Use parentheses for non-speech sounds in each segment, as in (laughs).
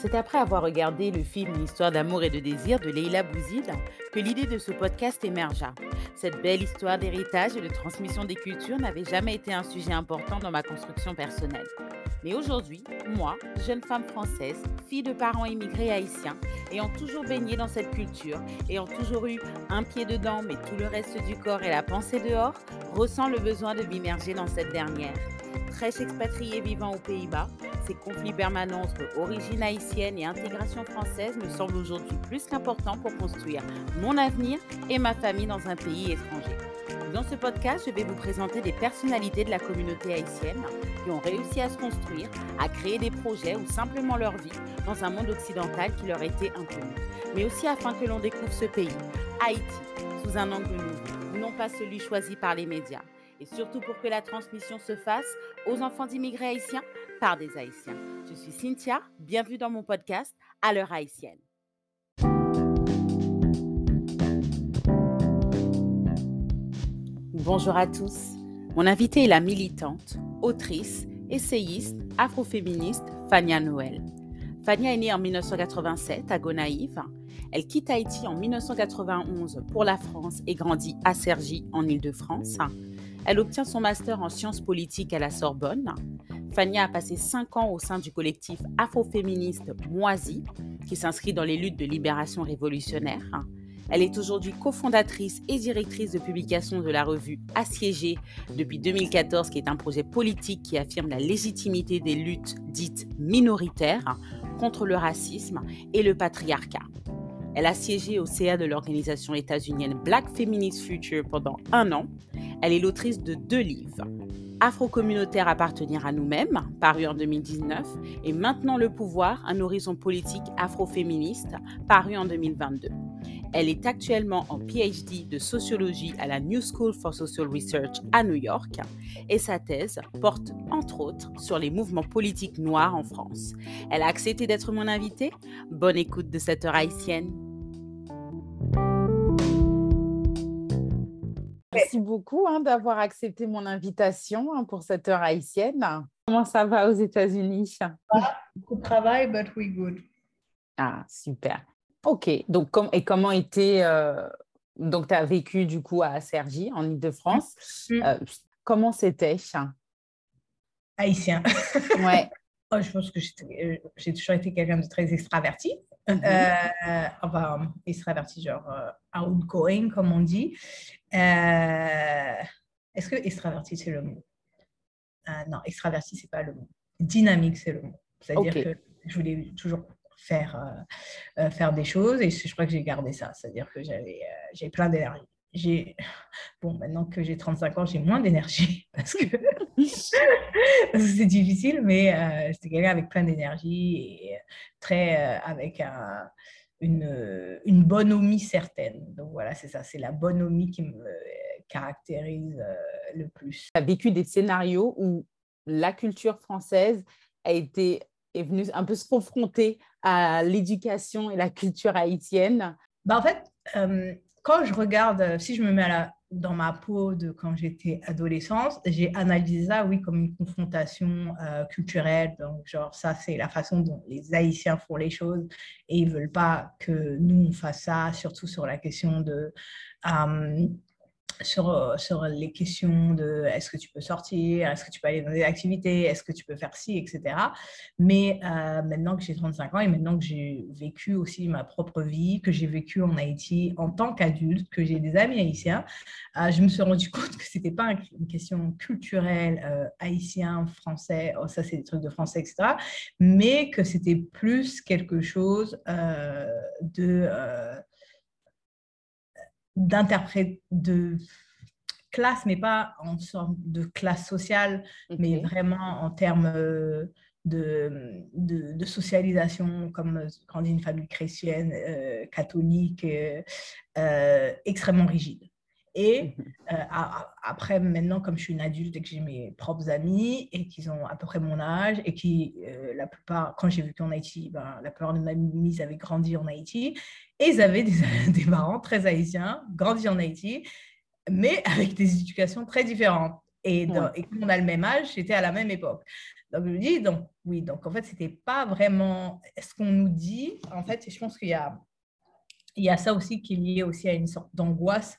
C'est après avoir regardé le film Une histoire d'amour et de désir de Leila Bouzid que l'idée de ce podcast émergea. Cette belle histoire d'héritage et de transmission des cultures n'avait jamais été un sujet important dans ma construction personnelle. Mais aujourd'hui, moi, jeune femme française, fille de parents immigrés haïtiens, ayant toujours baigné dans cette culture, ayant toujours eu un pied dedans mais tout le reste du corps et la pensée dehors, ressens le besoin de m'immerger dans cette dernière. Fraîche expatriée vivant aux Pays-Bas, ces conflits permanents entre origine haïtienne et intégration française me semblent aujourd'hui plus qu'importants pour construire mon avenir et ma famille dans un pays étranger. Dans ce podcast, je vais vous présenter des personnalités de la communauté haïtienne qui ont réussi à se construire, à créer des projets ou simplement leur vie dans un monde occidental qui leur était inconnu. Mais aussi afin que l'on découvre ce pays, Haïti, sous un angle nouveau, non pas celui choisi par les médias. Et surtout pour que la transmission se fasse aux enfants d'immigrés haïtiens par des haïtiens. Je suis Cynthia, bienvenue dans mon podcast À l'heure haïtienne. Bonjour à tous. Mon invitée est la militante, autrice, essayiste, afroféministe Fania Noël. Fania est née en 1987 à Gonaïve. Elle quitte Haïti en 1991 pour la France et grandit à Cergy en Île-de-France. Elle obtient son master en sciences politiques à la Sorbonne. Fania a passé cinq ans au sein du collectif afroféministe Moisi, qui s'inscrit dans les luttes de libération révolutionnaire. Elle est aujourd'hui cofondatrice et directrice de publication de la revue Assiégée depuis 2014, qui est un projet politique qui affirme la légitimité des luttes dites minoritaires contre le racisme et le patriarcat. Elle a siégé au CA de l'organisation états-unienne Black Feminist Future pendant un an. Elle est l'autrice de deux livres. Afro-communautaire appartenir à nous-mêmes, paru en 2019, et Maintenant le pouvoir, un horizon politique afroféministe, paru en 2022. Elle est actuellement en PhD de sociologie à la New School for Social Research à New York et sa thèse porte entre autres sur les mouvements politiques noirs en France. Elle a accepté d'être mon invitée. Bonne écoute de cette heure haïtienne. Merci beaucoup hein, d'avoir accepté mon invitation hein, pour cette heure haïtienne. Comment ça va aux États-Unis? Beaucoup de travail, but we good. Ah, super. Ok, donc et comment était... Euh, donc tu as vécu du coup à Cergy, en Ile-de-France. Mm. Euh, comment c'était Haïtien? Ouais. (laughs) oh, je pense que euh, j'ai toujours été quelqu'un de très extraverti. Mm-hmm. enfin, extraverti, genre outgoing, comme on dit. Est-ce que extraverti, c'est le mot? Non, extraverti, c'est pas le mot. Dynamique, c'est le mot. C'est-à-dire que je voulais toujours faire, euh, euh, faire des choses. Et je crois que j'ai gardé ça. C'est-à-dire que j'avais euh, j'ai plein d'énergie. J'ai (laughs) bon maintenant que j'ai 35 ans j'ai moins d'énergie (laughs) parce que (laughs) c'est difficile mais euh, j'étais quelqu'un avec plein d'énergie et très avec un, une, une bonhomie certaine donc voilà c'est ça c'est la bonhomie qui me caractérise le plus tu as vécu des scénarios où la culture française a été est venu un peu se confronter à l'éducation et la culture haïtienne bah En fait, euh, quand je regarde, si je me mets à dans ma peau de quand j'étais adolescente, j'ai analysé ça, oui, comme une confrontation euh, culturelle. Donc, genre, ça, c'est la façon dont les Haïtiens font les choses et ils ne veulent pas que nous, on fasse ça, surtout sur la question de... Euh, sur, euh, sur les questions de est-ce que tu peux sortir, est-ce que tu peux aller dans des activités, est-ce que tu peux faire ci, etc. Mais euh, maintenant que j'ai 35 ans et maintenant que j'ai vécu aussi ma propre vie, que j'ai vécu en Haïti en tant qu'adulte, que j'ai des amis haïtiens, euh, je me suis rendu (laughs) compte que ce n'était pas une question culturelle haïtien, français, oh, ça c'est des trucs de français, etc. Mais que c'était plus quelque chose de d'interpréter de classe, mais pas en sorte de classe sociale, mais vraiment en termes euh, de, de, socialisation, comme euh, quand une famille chrétienne, euh, catholique, extrêmement rigide. Et mhm. après, maintenant, comme je suis une adulte et que j'ai mes propres amis et qu'ils ont à peu près mon âge et qui, la plupart, quand j'ai vécu en Haïti, ben, la plupart de mes amis avaient grandi en Haïti et ils avaient des, (laughs) des parents très haïtiens, grandis en Haïti, mais avec des éducations très différentes. Et, et comme on a le même âge, c'était à la même époque. Donc, je me dis, donc, oui, donc en fait, ce n'était pas vraiment ce qu'on nous dit. En fait, je pense qu'il y a, il y a ça aussi qui est lié aussi à une sorte d'angoisse.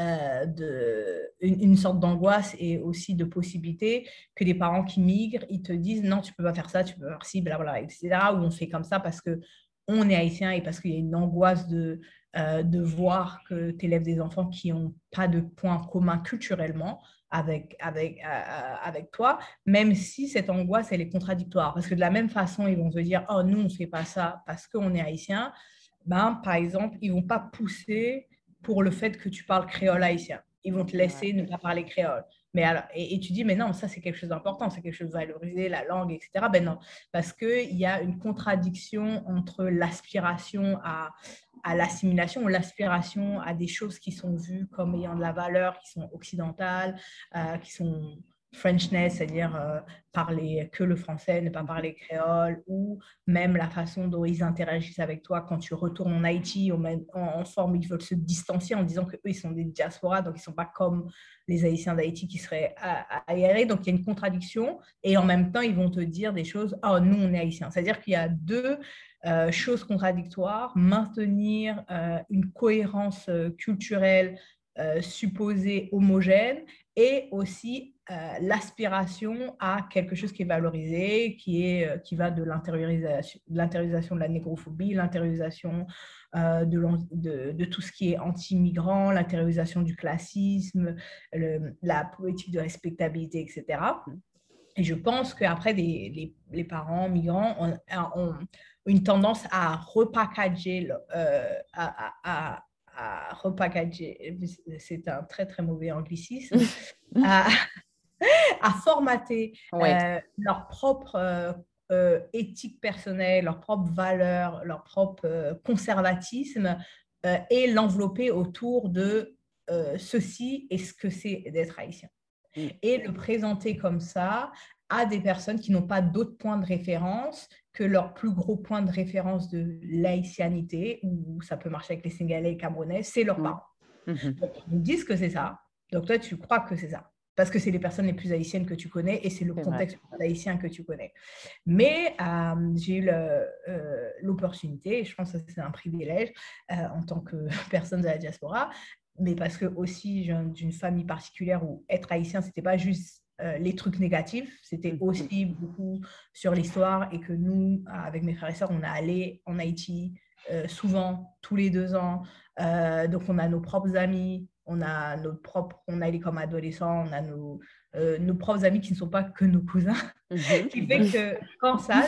Euh, de, une, sorte d'angoisse et aussi de possibilité que les parents qui migrent, ils te disent non, tu peux pas faire ça, tu peux faire ci, blablabla, etc. Ou on fait comme ça parce que on est haïtien et parce qu'il y a une angoisse de, euh, de voir que tu élèves des enfants qui n'ont pas de points communs culturellement avec, avec, euh, avec toi, même si cette angoisse, elle est contradictoire. Parce que de la même façon, ils vont se dire, oh, nous, on ne fait pas ça parce qu'on est haïtien. Ben, par exemple, ils ne vont pas pousser pour le fait que tu parles créole haïtien. Ils vont te laisser ne pas parler créole. Mais alors, et, tu dis, mais non, ça c'est quelque chose d'important, c'est quelque chose de valorisé, la langue, etc. Ben non, parce qu'il y a une contradiction entre l'aspiration à, à l'assimilation ou l'aspiration à des choses qui sont vues comme ayant de la valeur, qui sont occidentales, euh, qui sont Frenchness, c'est-à-dire euh, parler que le français, ne pas parler créole, ou même la façon dont ils interagissent avec toi quand tu retournes en Haïti, en, en, forme, ils veulent se distancier en disant qu'eux, ils sont des diasporas, donc ils ne sont pas comme les Haïtiens d'Haïti qui seraient aérés. Donc il y a une contradiction, et en même temps, ils vont te dire des choses, oh, nous, on est Haïtiens. C'est-à-dire qu'il y a deux euh, chose contradictoire, maintenir euh, une cohérence culturelle supposée homogène et aussi l'aspiration à quelque chose qui est valorisé, qui, est, qui va de l'intériorisation de la négrophobie, l'intériorisation de, de, de, tout ce qui est anti-migrant, l'intériorisation du classisme, la politique de respectabilité, etc. Et je pense qu'après, les, les, parents migrants ont, une tendance à repackager, euh, à, à, à, repackager, c'est un très très mauvais anglicisme, (laughs) à, (laughs) à, formater euh, leur propre euh, éthique personnelle, leur propre valeur, leur propre conservatisme et l'envelopper autour de ceci et ce que c'est d'être haïtien. Mm. Et le présenter comme ça à des personnes qui n'ont pas d'autres points de référence que leur plus gros point de référence de laïcianité, ou ça peut marcher avec les Sénégalais et Camerounais, c'est leurs mmh. parents. Mmh. ils nous disent que c'est ça. Donc toi, tu crois que c'est ça. Parce que c'est les personnes les plus haïtiennes que tu connais et c'est le contexte haïtien que tu connais. Mais euh, j'ai eu euh, l'opportunité, et je pense que c'est un privilège euh, en tant que (laughs) personne de la diaspora, mais parce que aussi d'une famille particulière où être haïtien, c'était pas juste euh, les trucs négatifs. C'était mm-hmm. aussi beaucoup sur l'histoire et que nous, avec mes frères et sœurs, on est allé en Haïti euh, souvent, tous les deux ans. Euh, donc, on a nos propres amis, on a nos propres, on est comme adolescents, on a nos, nos propres amis qui ne sont pas que nos cousins. (laughs) Mm-hmm. qui fait que quand ça,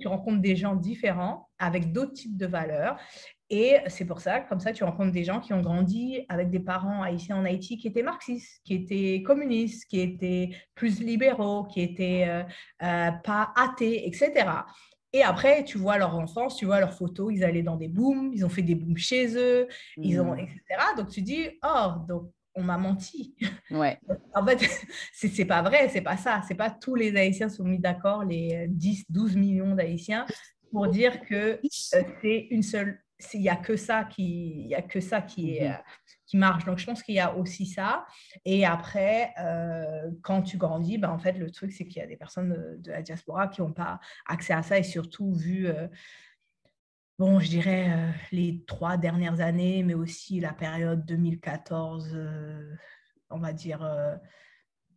tu rencontres des gens différents avec d'autres types de valeurs et c'est pour ça, comme ça, tu rencontres des gens qui ont grandi avec des parents haïtiens en Haïti qui étaient marxistes, qui étaient communistes, qui étaient plus libéraux, qui étaient euh, euh, pas athées, etc. Et après, tu vois leur enfance, tu vois leurs photos, ils allaient dans des booms, ils ont fait des booms chez eux, ils ont, mmh. etc. Donc tu dis, oh, donc on m'a menti. (laughs) Ouais. en fait, (laughs) c'est pas vrai, c'est pas ça. C'est pas tous les Haïtiens sont mis d'accord, les 10, 12 millions d'Haïtiens, pour dire que euh, c'est une seule il n'y a que ça qui, y a que ça qui, est, mmh euh, qui marche. Donc, je pense qu'il y a aussi ça. Et après, euh, quand tu grandis, ben, en fait, le truc, c'est qu'il y a des personnes de, la diaspora qui n'ont pas accès à ça et surtout vu, euh, bon, je dirais, les trois dernières années, mais aussi la période 2014, on va dire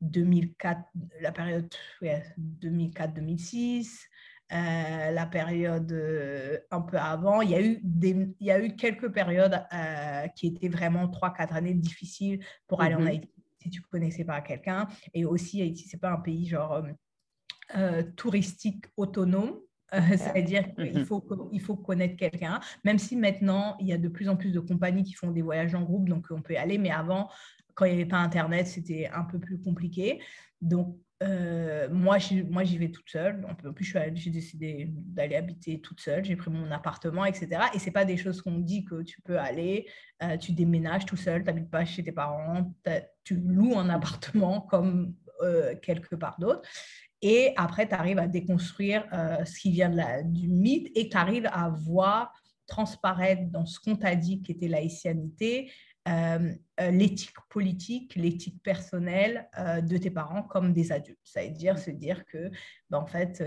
2004, la période 2004-2006. Euh, la période euh, un peu avant. Il y a eu, des, il y a eu quelques périodes euh, qui étaient vraiment trois, quatre années difficiles pour aller en mhm. Haïti si tu ne connaissais pas quelqu'un. Et aussi, Haïti, ce n'est pas un pays genre touristique autonome. (laughs) C'est-à-dire qu'il mhm. faut, il faut connaître quelqu'un, même si maintenant, il y a de plus en plus de compagnies qui font des voyages en groupe, donc on peut y aller, mais avant, quand il n'y avait pas Internet, c'était un peu plus compliqué. Donc, euh, moi, moi, j'y vais toute seule. En plus, j'ai décidé d'aller habiter toute seule. J'ai pris mon appartement, etc. Et c'est pas des choses qu'on dit que tu peux aller. Euh, tu déménages tout seul, tu n'habites pas chez tes parents. Tu loues un appartement (laughs) comme euh, quelque part d'autre. Et après, tu arrives à déconstruire ce qui vient de la, du mythe et tu arrives à voir transparaître dans ce qu'on t'a dit qui était laïcianité, l'éthique politique, l'éthique personnelle de tes parents comme des adultes. C'est-à-dire se dire que, ben, en fait,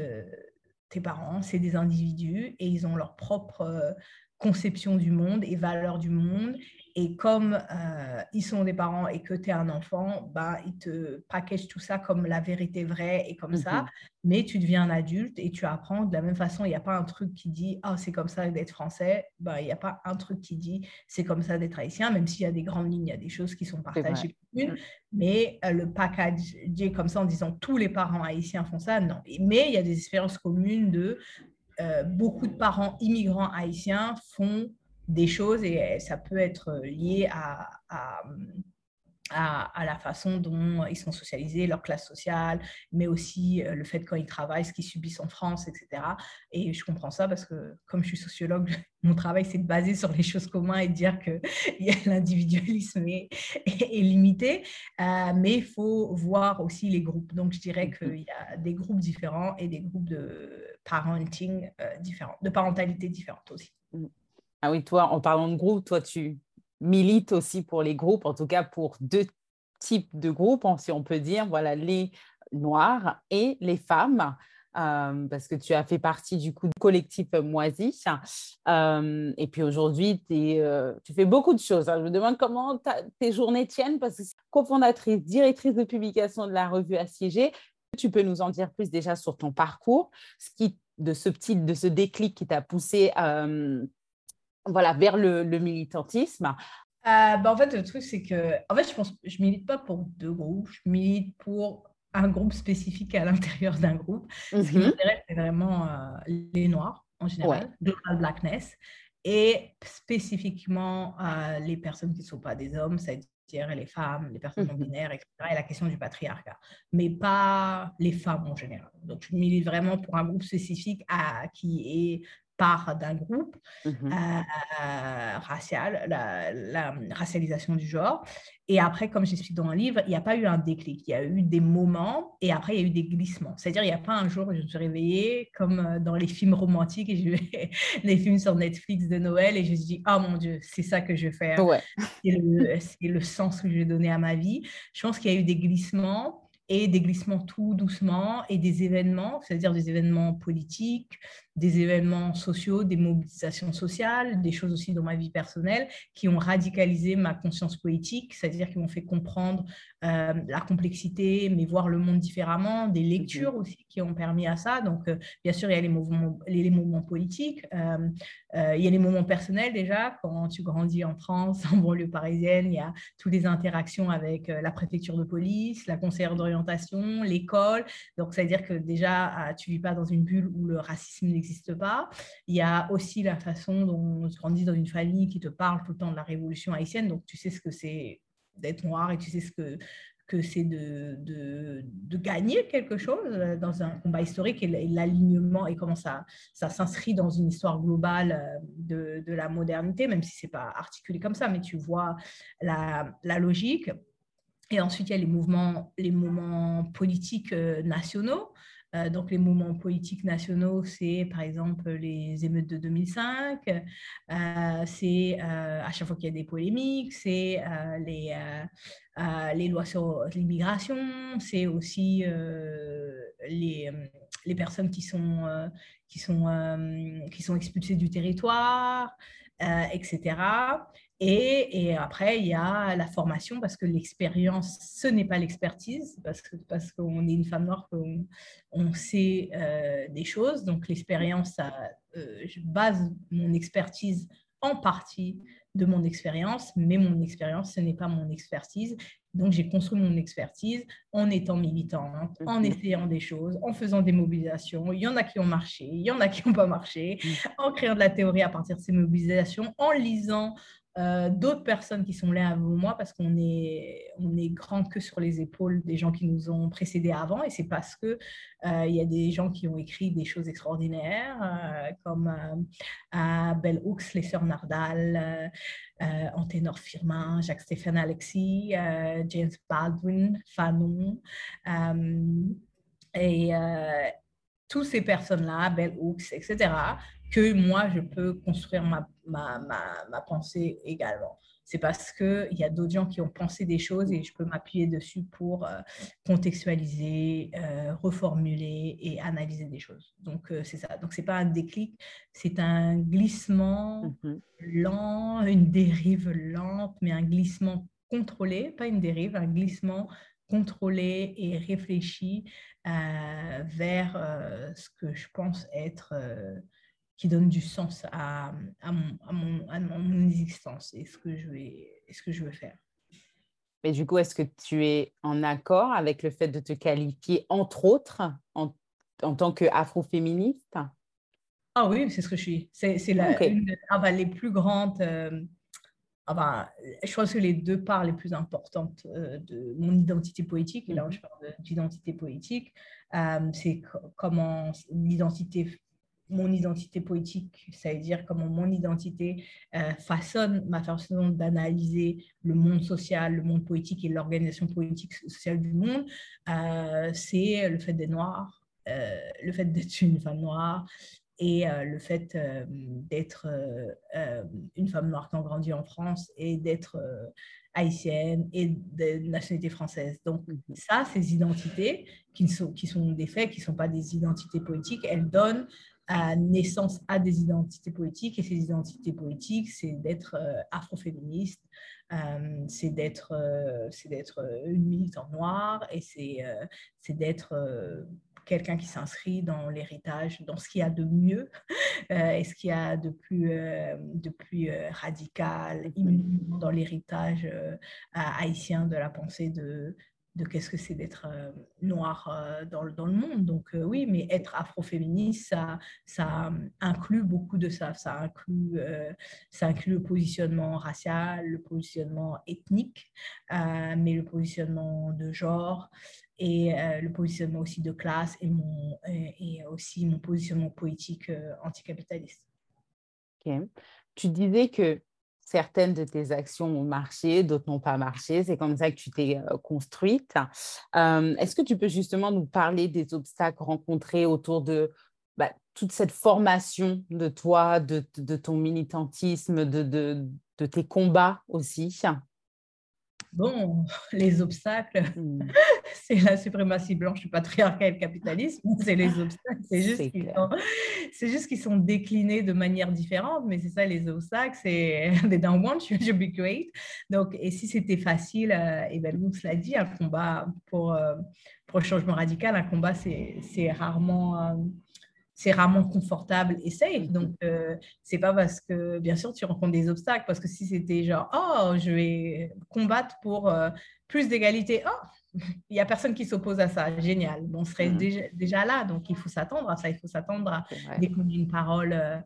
tes parents, c'est des individus et ils ont leur propre conception du monde et valeur du monde et comme euh, ils sont des parents et que tu es un enfant, bah, ils te packagent tout ça comme la vérité vraie et comme ça. Mhm. Mais tu deviens un adulte et tu apprends de la même façon. Il n'y a pas un truc qui dit Ah, c'est comme ça d'être français. Bah, il n'y a pas un truc qui dit C'est comme ça d'être haïtien, même s'il y a des grandes lignes, il y a des choses qui sont partagées communes. Mm. Mais euh, le package comme ça en disant tous les parents haïtiens font ça, non. Mais il y a des expériences communes de euh, beaucoup de parents immigrants haïtiens font des choses et ça peut être lié à, à, à, la façon dont ils sont socialisés, leur classe sociale, mais aussi le fait quand ils travaillent, ce qu'ils subissent en France, etc. Et je comprends ça parce que comme je suis sociologue, (laughs) mon travail c'est de baser sur les choses communes et de dire que (laughs) (laughs) l'individualisme est, est, limité, euh, mais il faut voir aussi les groupes. Donc je dirais mmh qu'il y a des groupes différents et des groupes de parenting euh, de parentalité différentes aussi. Mmh. Ah oui, toi, en parlant de groupe, toi, tu milites aussi pour les groupes, en tout cas pour deux types de groupes, si on peut dire, voilà, les noirs et les femmes. Euh, parce que tu as fait partie du coup du collectif Moisi. Euh, et puis aujourd'hui, tu fais beaucoup de choses. Hein. Je me demande comment tes journées tiennent parce que cofondatrice, directrice de publication de la revue Assiégée. Tu peux nous en dire plus déjà sur ton parcours, ce qui, de ce petit, de ce déclic qui t'a poussé voilà, vers le, militantisme? Euh, bah, En fait, le truc, c'est que en fait, je pense je milite pas pour deux groupes, je milite pour un groupe spécifique à l'intérieur d'un groupe. Ce qui mhm. m'intéresse, c'est vraiment euh, les Noirs en général, Global Blackness, et spécifiquement euh, les personnes qui ne sont pas des hommes, c'est-à-dire les femmes, les personnes non mhm. binaires, etc., et la question du patriarcat, mais pas les femmes en général. Donc, je milite vraiment pour un groupe spécifique à, qui est part d'un groupe mmh euh, racial, la, racialisation du genre. Et après, comme j'explique dans le livre, il n'y a pas eu un déclic, il y a eu des moments et après, il y a eu des glissements. C'est-à-dire, il n'y a pas un jour où je me suis réveillée comme euh, dans les films romantiques et je (laughs) les films sur Netflix de Noël et je me suis dit, oh mon Dieu, c'est ça que je vais faire. C'est le, le sens que je vais donner à ma vie. Je pense qu'il y a eu des glissements et des glissements tout doucement et des événements, c'est-à-dire des événements politiques, des événements sociaux, des mobilisations sociales, des choses aussi dans ma vie personnelle qui ont radicalisé ma conscience politique, c'est-à-dire qui m'ont fait comprendre euh, la complexité, mais voir le monde différemment, des lectures aussi qui ont permis à ça. Donc, euh, bien sûr, il y a les mouvements, les, mouvements politiques, euh, il y a les moments personnels déjà, quand tu grandis en France, (laughs) en banlieue parisienne, il y a toutes les interactions avec la préfecture de police, la conseillère d'orientation, l'école. Donc, c'est-à-dire que déjà, tu vis pas dans une bulle où le racisme n'existe pas. Il y a aussi la façon dont tu grandis dans une famille qui te parle tout le temps de la révolution haïtienne, donc tu sais ce que c'est d'être noir et tu sais ce que, que c'est de, de, de, gagner quelque chose dans un combat historique et l'alignement et comment ça, ça s'inscrit dans une histoire globale euh, de, de la modernité, même si ce n'est pas articulé comme ça, mais tu vois la, la logique. Et ensuite, il y a les mouvements, les mouvements politiques euh, nationaux. Euh, donc, les mouvements politiques nationaux, c'est par exemple les émeutes de 2005, euh, c'est à chaque fois qu'il y a des polémiques, c'est les, les lois sur l'immigration, c'est aussi les, les, personnes qui sont, qui, sont, qui sont expulsées du territoire, etc. Et, après, il y a la formation parce que l'expérience, ce n'est pas l'expertise, parce qu'on parce qu'on est une femme noire, qu'on on sait euh, des choses. Donc l'expérience, euh, je base mon expertise en partie de mon expérience, mais mon expérience, ce n'est pas mon expertise. Donc, j'ai construit mon expertise en étant militante, en mhm. essayant des choses, en faisant des mobilisations. Il y en a qui ont marché, il y en a qui n'ont pas marché, mhm. en créant de la théorie à partir de ces mobilisations, en lisant euh, d'autres personnes qui sont là avant moi parce qu'on est, on est grand que sur les épaules des gens qui nous ont précédés avant et c'est parce que euh, il y a des gens qui ont écrit des choses extraordinaires euh, comme Bell Hooks, les sœurs Nardal, Anténor Firmin, Jacques-Stéphane Alexis, James Baldwin, Fanon et toutes ces personnes-là, Bell Hooks, etc., que moi, je peux construire ma, ma, ma, pensée également. C'est parce qu'il y a d'autres gens qui ont pensé des choses et je peux m'appuyer dessus pour euh, contextualiser, euh, reformuler et analyser des choses. Donc, c'est ça. Donc, ce n'est pas un déclic, c'est un glissement mmh lent, une dérive lente, mais un glissement contrôlé, pas une dérive, un glissement contrôlé et réfléchi euh, vers euh, ce que je pense être, euh, qui donne du sens à, à, mon, à, mon, à, mon, existence et ce que je vais, ce que je veux faire. Mais du coup, est-ce que tu es en accord avec le fait de te qualifier, entre autres, en, en tant qu'afroféministe? Ah oui, c'est ce que je suis. C'est la, une ah bah, les plus grandes enfin, je pense que les deux parts les plus importantes euh, de mon identité poétique, et là je parle d'identité poétique, euh, c'est comment l'identité, mon identité poétique, ça veut dire comment mon identité euh, façonne ma façon d'analyser le monde social, le monde poétique et l'organisation politique sociale du monde, c'est le fait d'être noir, le fait d'être une femme noire, et euh, le fait euh, d'être euh, une femme noire qui a grandi en France et d'être haïtienne et de nationalité française. Donc mmh ça, ces identités qui sont, qui sont des faits, qui ne sont pas des identités politiques, elles donnent naissance à des identités politiques. Et ces identités politiques, c'est d'être afroféministe, c'est d'être c'est d'être une militante noire et c'est d'être quelqu'un qui s'inscrit dans l'héritage, dans ce qu'il y a de mieux (laughs) euh, et ce qu'il y a de plus, euh, de plus euh, radical dans l'héritage haïtien de la pensée de, de qu'est-ce que c'est d'être noir dans, dans, le monde. Donc oui, mais être afroféministe, ça, ça inclut beaucoup de ça. Ça inclut, ça inclut le positionnement racial, le positionnement ethnique, mais le positionnement de genre, et euh, le positionnement aussi de classe et, mon, et, aussi mon positionnement politique euh, anticapitaliste. Tu disais que certaines de tes actions ont marché, d'autres n'ont pas marché. C'est comme ça que tu t'es euh, construite. Est-ce que tu peux justement nous parler des obstacles rencontrés autour de bah, toute cette formation de toi, de, ton militantisme, de tes combats aussi? Bon, (laughs) les obstacles, hmm. (laughs) c'est la suprématie blanche du patriarcat et le capitalisme. (laughs) C'est les obstacles. C'est juste qu'ils sont, déclinés de manière différente, mais c'est ça les obstacles. C'est they don't want you to be great. Donc, et si c'était facile, euh, et ben nous l'a dit, un combat pour, euh, pour le changement radical, un combat, c'est rarement euh, c'est rarement confortable et safe. Donc, euh, c'est pas parce que, bien sûr, tu rencontres des obstacles, parce que si c'était genre, oh, je vais combattre pour euh, plus d'égalité, oh, il n'y a personne qui s'oppose à ça, génial. on serait mmh. déjà, déjà, là, donc il faut s'attendre à ça, il faut s'attendre à des une parole. Euh,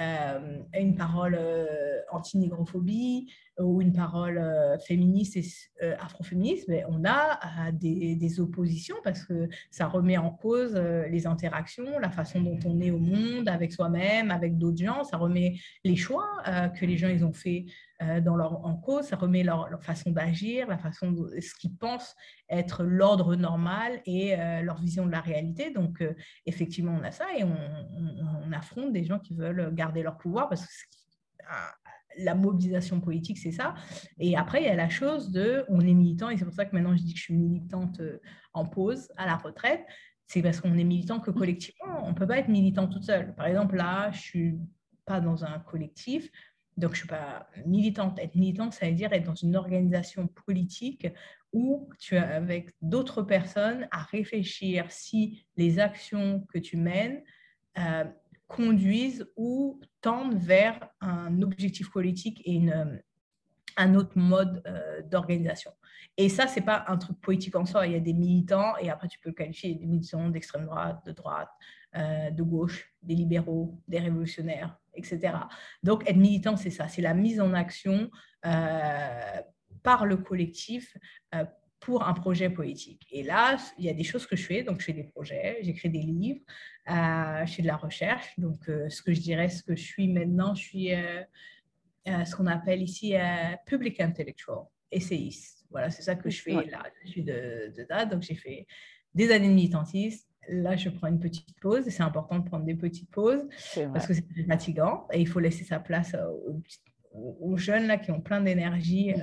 euh, une parole euh, anti-négrophobie ou une parole euh, féministe et afroféministe, mais on a des, des, oppositions parce que ça remet en cause les interactions, la façon dont on est au monde avec soi-même, avec d'autres gens, ça remet les choix que les gens ils ont fait dans leur, en cause, ça remet leur, façon d'agir, la façon de, ce qu'ils pensent être l'ordre normal et euh, leur vision de la réalité. Donc, euh, effectivement, on a ça et on, affronte des gens qui veulent garder leur pouvoir parce que ah, la mobilisation politique, c'est ça. Et après, il y a la chose de, on est militant, et c'est pour ça que maintenant je dis que je suis militante en pause, à la retraite, c'est parce qu'on est militant que collectivement. On ne peut pas être militant toute seule. Par exemple, là, je ne suis pas dans un collectif, donc, je ne suis pas militante. Être militante, ça veut dire être dans une organisation politique où tu es avec d'autres personnes à réfléchir si les actions que tu mènes euh, conduisent ou tendent vers un objectif politique et une, un autre mode euh, d'organisation. Et ça, ce n'est pas un truc politique en soi. Il y a des militants, et après, tu peux qualifier des militants d'extrême droite, de droite, euh, de gauche, des libéraux, des révolutionnaires, etc. Donc, être militant, c'est ça, c'est la mise en action euh, par le collectif euh, pour un projet politique. Et là, il y a des choses que je fais. Donc, je fais des projets, j'écris des livres, euh, je fais de la recherche. Donc, ce que je dirais, ce que je suis maintenant, je suis ce qu'on appelle ici public intellectual, essayiste. Voilà, c'est ça que je fais là. Je suis de, de Donc, j'ai fait des années de militantisme, là, je prends une petite pause. Et c'est important de prendre des petites pauses parce que c'est fatigant et il faut laisser sa place aux, aux jeunes là, qui ont plein d'énergie. (laughs)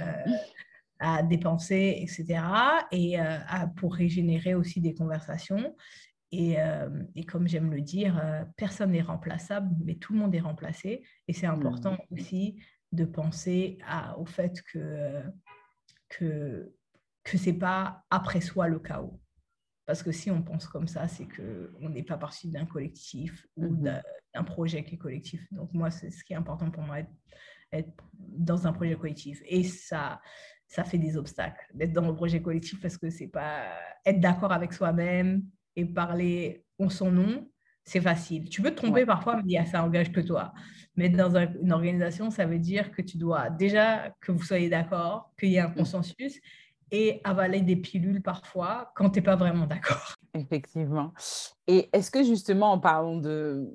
à dépenser, etc. Et pour régénérer aussi des conversations. Et, et, comme j'aime le dire, personne n'est remplaçable, mais tout le monde est remplacé. Et c'est important mmh. aussi de penser à, au fait que que que c'est pas après soi le chaos. Parce que si on pense comme ça, c'est qu'on n'est pas parti d'un collectif ou mmh d'un projet qui est collectif. Donc moi, c'est ce qui est important pour moi, être, être, dans un projet collectif. Et ça, ça fait des obstacles d'être dans le projet collectif parce que c'est pas être d'accord avec soi-même, et parler en son nom, c'est facile. Tu peux te tromper parfois, mais ça engage que toi. Mais dans une organisation, ça veut dire que tu dois déjà que vous soyez d'accord, qu'il y ait un mm. consensus et avaler des pilules parfois quand tu n'es pas vraiment d'accord. (laughs) Effectivement. Et est-ce que justement, en parlant de,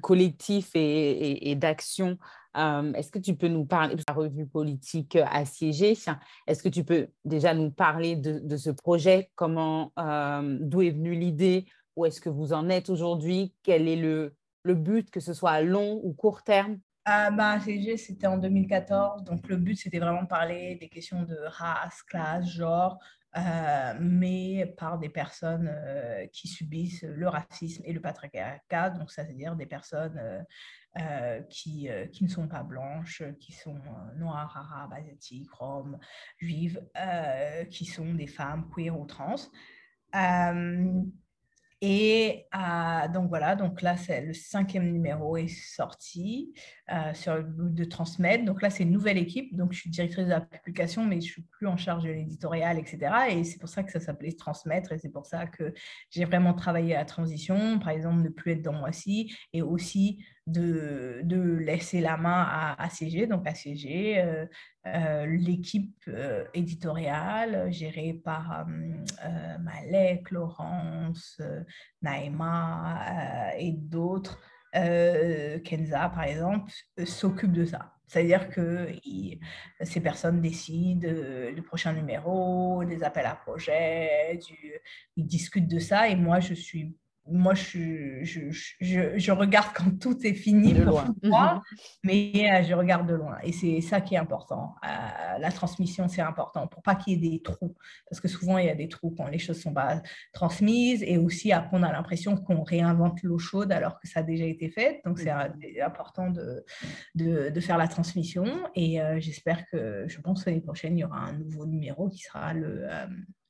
collectif et, d'action, euh, est-ce que tu peux nous parler de la revue politique assiégée Est-ce que tu peux déjà nous parler de, ce projet? Comment, euh, d'où est venue l'idée? Où est-ce que vous en êtes aujourd'hui? Quel est le, le, but, que ce soit à long ou court terme? Ah bah, ACG, c'était en 2014. Donc, le but, c'était vraiment parler des questions de race, classe, genre, euh, mais par des personnes qui subissent le racisme et le patriarcat. Donc, ça veut dire des personnes euh, qui, euh, qui, ne sont pas blanches, qui sont euh, noires, arabes, asiatiques, roms, juives, qui sont des femmes queer ou trans. Et donc voilà, donc là, c'est le cinquième numéro est sorti sur le but de transmettre. Donc là, c'est une nouvelle équipe. Donc je suis directrice de la publication, mais je suis plus en charge de l'éditorial, etc. Et c'est pour ça que ça s'appelait transmettre. Et c'est pour ça que j'ai vraiment travaillé à la transition, par exemple, ne plus être dans moi-ci, et aussi de, de, laisser la main à ACG, donc ACG, euh, euh, l'équipe euh, éditoriale gérée par Malek, Laurence, Naïma et d'autres, Kenza par exemple, s'occupe de ça. C'est-à-dire que ces personnes décident du prochain numéro, des appels à projets, ils discutent de ça et moi je suis moi, je, je, je, je, regarde quand tout est fini de loin. Moi, mais euh, je regarde de loin. Et c'est ça qui est important. Euh, la transmission, c'est important pour pas qu'il y ait des trous. Parce que souvent, il y a des trous quand les choses sont pas transmises. Et aussi, après, on a l'impression qu'on réinvente l'eau chaude alors que ça a déjà été fait. Donc, c'est important de, de, de, faire la transmission. Et euh, j'espère que, je pense l'année prochaine, il y aura un nouveau numéro qui sera le,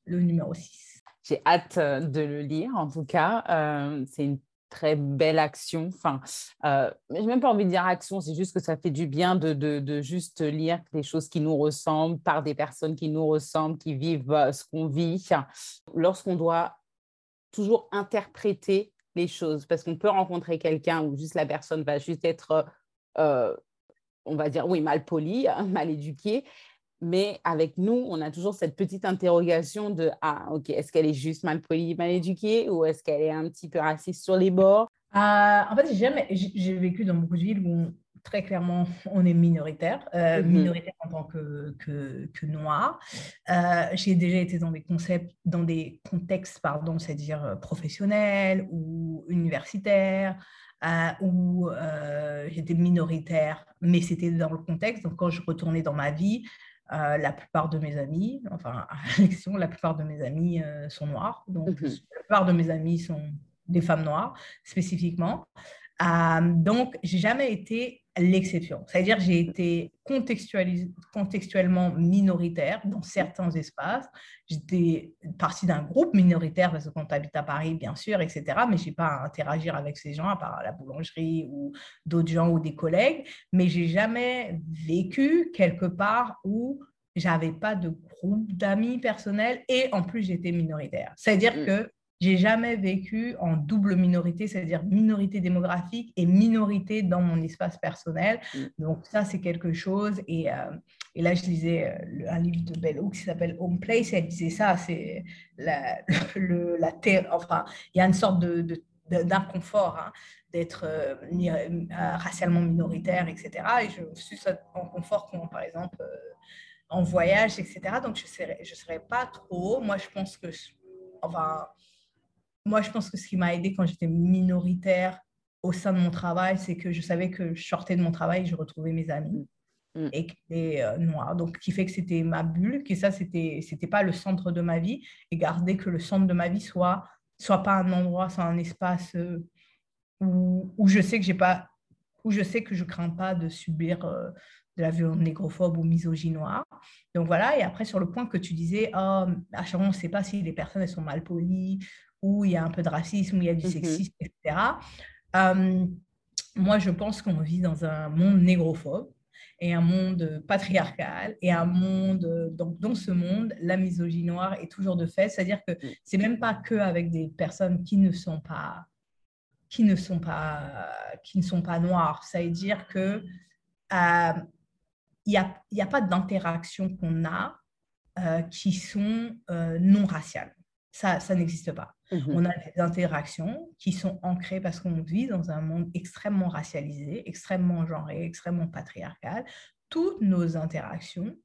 le numéro 6. J'ai hâte euh, de le lire, en tout cas. Euh, c'est une très belle action. Enfin, euh, n'ai même pas envie de dire action, c'est juste que ça fait du bien de, de, de, juste lire des choses qui nous ressemblent par des personnes qui nous ressemblent, qui vivent euh, ce qu'on vit. Lorsqu'on doit toujours interpréter les choses, parce qu'on peut rencontrer quelqu'un où juste la personne va juste être, on va dire, oui, mal polie, (laughs) mal éduquée, mais avec nous, on a toujours cette petite interrogation de Ah, ok, est-ce qu'elle est juste mal polie, mal éduquée ou est-ce qu'elle est un petit peu raciste sur les bords? Euh, En fait, j'ai vécu dans beaucoup de villes où très clairement on est minoritaire, euh, mhm. minoritaire en tant que, que, noir. Euh, j'ai déjà été dans des concepts, dans des contextes, pardon, c'est-à-dire professionnels ou universitaires. où j'étais minoritaire, mais c'était dans le contexte. Donc, quand je retournais dans ma vie, euh, la plupart de mes amis, enfin, (laughs) à l'élection, la plupart de mes amis euh, sont noirs. Donc, mhm. la plupart de mes amis sont des femmes noires, spécifiquement. Euh, donc, j'ai jamais été l'exception. C'est-à-dire, j'ai été contextuellement minoritaire dans certains espaces. J'étais partie d'un groupe minoritaire parce que quand tu habites à Paris, bien sûr, etc. Mais je n'ai pas à interagir avec ces gens, à part la boulangerie ou d'autres gens ou des collègues. Mais j'ai jamais vécu quelque part où j'avais pas de groupe d'amis personnels et en plus j'étais minoritaire. C'est-à-dire mm. que j'ai jamais vécu en double minorité, c'est-à-dire minorité démographique et minorité dans mon espace personnel. Mm. Donc ça, c'est quelque chose. Et, euh, et, là, je lisais euh, un livre de Bell Hooks qui s'appelle Home Place. Et elle disait ça, c'est la, (laughs) le, la terre. Enfin, il y a une sorte de, d'inconfort hein, d'être euh, racialement minoritaire, etc. Et je suis en confort quand, par exemple, en voyage, etc. Donc, je ne serais, je serais pas trop. Moi, je pense que, enfin, moi, je pense que ce qui m'a aidé quand j'étais minoritaire au sein de mon travail, c'est que je savais que je sortais de mon travail et je retrouvais mes amis mm. Mm. et qui étaient euh, noirs. Donc, qui fait que c'était ma bulle, que ça, c'était c'était pas le centre de ma vie et garder que le centre de ma vie soit soit pas un endroit, soit un espace euh, où, où, je sais que j'ai pas où je sais que je crains pas de subir euh, de la violence négrophobe ou misogynoire. Donc voilà, et après sur le point que tu disais, oh, à chaque fois on ne sait pas si les personnes elles sont mal polies, il y a un peu de racisme, il y a du mm-hmm. sexisme, etc. Euh, moi, je pense qu'on vit dans un monde négrophobe et un monde patriarcal et un monde, donc dans ce monde, la misogynie noire est toujours de fait. C'est-à-dire que mm. c'est même pas que avec des personnes qui ne sont pas qui ne sont pas qui ne sont pas noires. Ça veut dire que euh, il n'y a, y a pas d'interaction qu'on a euh, qui sont euh, non raciales. Ça, ça n'existe pas. Mhm. On a des interactions qui sont ancrées parce qu'on vit dans un monde extrêmement racialisé, extrêmement genré, extrêmement patriarcal. Toutes nos interactions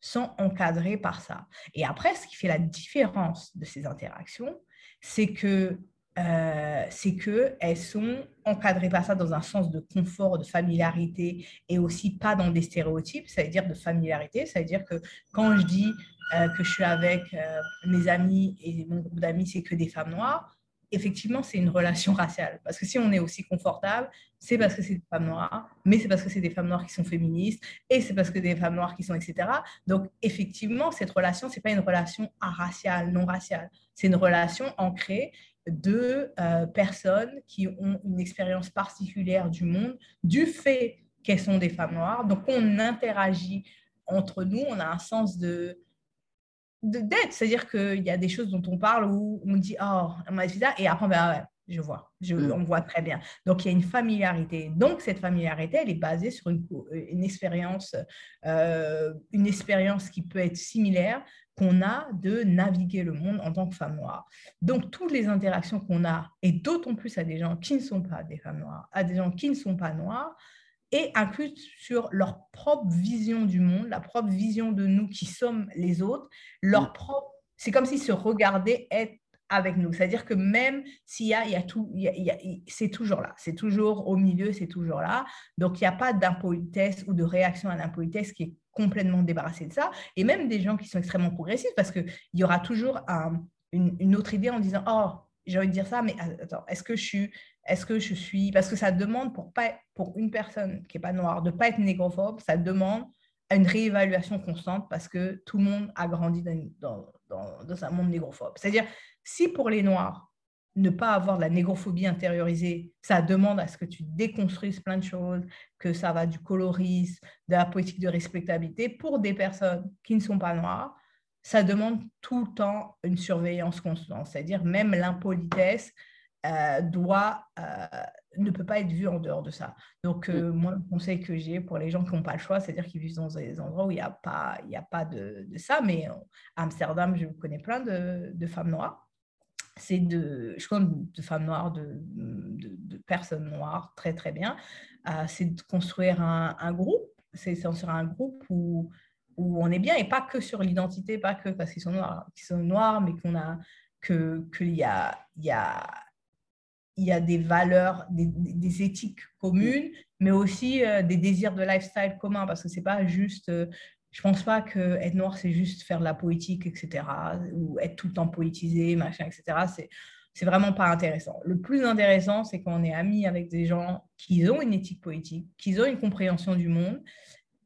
sont encadrées par ça. Et après, ce qui fait la différence de ces interactions, c'est que euh, c'est qu'elles sont encadrées par ça dans un sens de confort, de familiarité et aussi pas dans des stéréotypes, ça veut dire de familiarité, ça veut dire que quand je dis euh, que je suis avec euh, mes amis et mon groupe d'amis, c'est que des femmes noires, effectivement, c'est une relation raciale. Parce que si on est aussi confortable, c'est parce que c'est des femmes noires, mais c'est parce que c'est des femmes noires qui sont féministes, et c'est parce que des femmes noires qui sont, etc. Donc, effectivement, cette relation, ce n'est pas une relation araciale, non raciale. C'est une relation ancrée de euh, personnes qui ont une expérience particulière du monde du fait qu'elles sont des femmes noires. Donc, on interagit entre nous, on a un sens de d'être, c'est-à-dire qu'il y a des choses dont on parle où on dit oh, et après ben, je vois, je, mm. on voit très bien. Donc il y a une familiarité. Donc cette familiarité, elle est basée sur une, une expérience, euh, une expérience qui peut être similaire qu'on a de naviguer le monde en tant que femme noire. Donc, toutes les interactions qu'on a, et d'autant plus à des gens qui ne sont pas des femmes noires, à des gens qui ne sont pas noirs, et inclus sur leur propre vision du monde, la propre vision de nous qui sommes les autres, leur propre. C'est comme s'ils se regardaient être avec nous. C'est-à-dire que même s'il y a, il y a tout, c'est toujours là. C'est toujours au milieu, c'est toujours là. Donc, il n'y a pas d'impolitesse ou de réaction à l'impolitesse qui est complètement débarrassé de ça. Et même des gens qui sont extrêmement progressistes, parce qu'il y aura toujours une, autre idée en disant Oh, j'ai envie de dire ça, mais attends, est-ce que je suis. Est-ce que je suis. Parce que ça demande pour, pas, pour une personne qui n'est pas noire de ne pas être négrophobe, ça demande une réévaluation constante parce que tout le monde a grandi dans, dans, dans un monde négrophobe. C'est-à-dire, si pour les noirs, ne pas avoir de la négrophobie intériorisée, ça demande à ce que tu déconstruises plein de choses, que ça va du colorisme, de la politique de respectabilité. Pour des personnes qui ne sont pas noires, ça demande tout le temps une surveillance constante. C'est-à-dire même l'impolitesse euh, doit, euh, ne peut pas être vue en dehors de ça. Donc, euh, moi, le conseil que j'ai pour les gens qui n'ont pas le choix, c'est-à-dire qu'ils vivent dans des endroits où il n'y a pas, il a pas de, ça. Mais à Amsterdam, je connais plein de femmes noires c'est de, je compte de femmes noires, de, de, personnes noires, très très bien, c'est de construire un, un groupe, c'est sur un groupe où, où on est bien, et pas que sur l'identité, pas que parce qu'ils sont noirs, qu'ils sont noirs, mais qu'on a, que, qu'il y a, il y a, il y a des valeurs, des, éthiques communes, mais aussi euh, des désirs de lifestyle communs, parce que c'est pas juste euh, je pense pas que être noir, c'est juste faire de la politique, etc., ou être tout le temps politisé, machin, etc. C'est, c'est vraiment pas intéressant. Le plus intéressant, c'est qu'on est amis avec des gens qui ont une éthique politique, qui ont une compréhension du monde,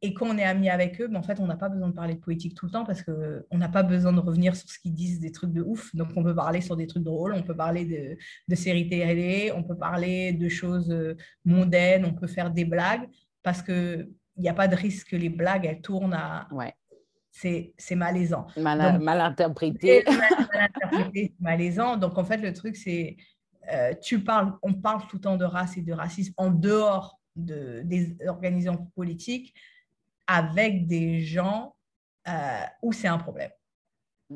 et quand on est amis avec eux, ben en fait, on n'a pas besoin de parler de politique tout le temps parce qu'on n'a pas besoin de revenir sur ce qu'ils disent des trucs de ouf. Donc, on peut parler sur des trucs drôles, on peut parler de, de séries télé, on peut parler de choses euh, mondaines, on peut faire des blagues parce que il n'y a pas de risque que les blagues, elles tournent à... Ouais. C'est malaisant. Mal, mal interprété. Mal interprété, malaisant. Donc, en fait, le truc, c'est... Euh, tu parles, on parle tout le temps de race et de racisme en dehors de, des organisations politiques avec des gens euh, où c'est un problème.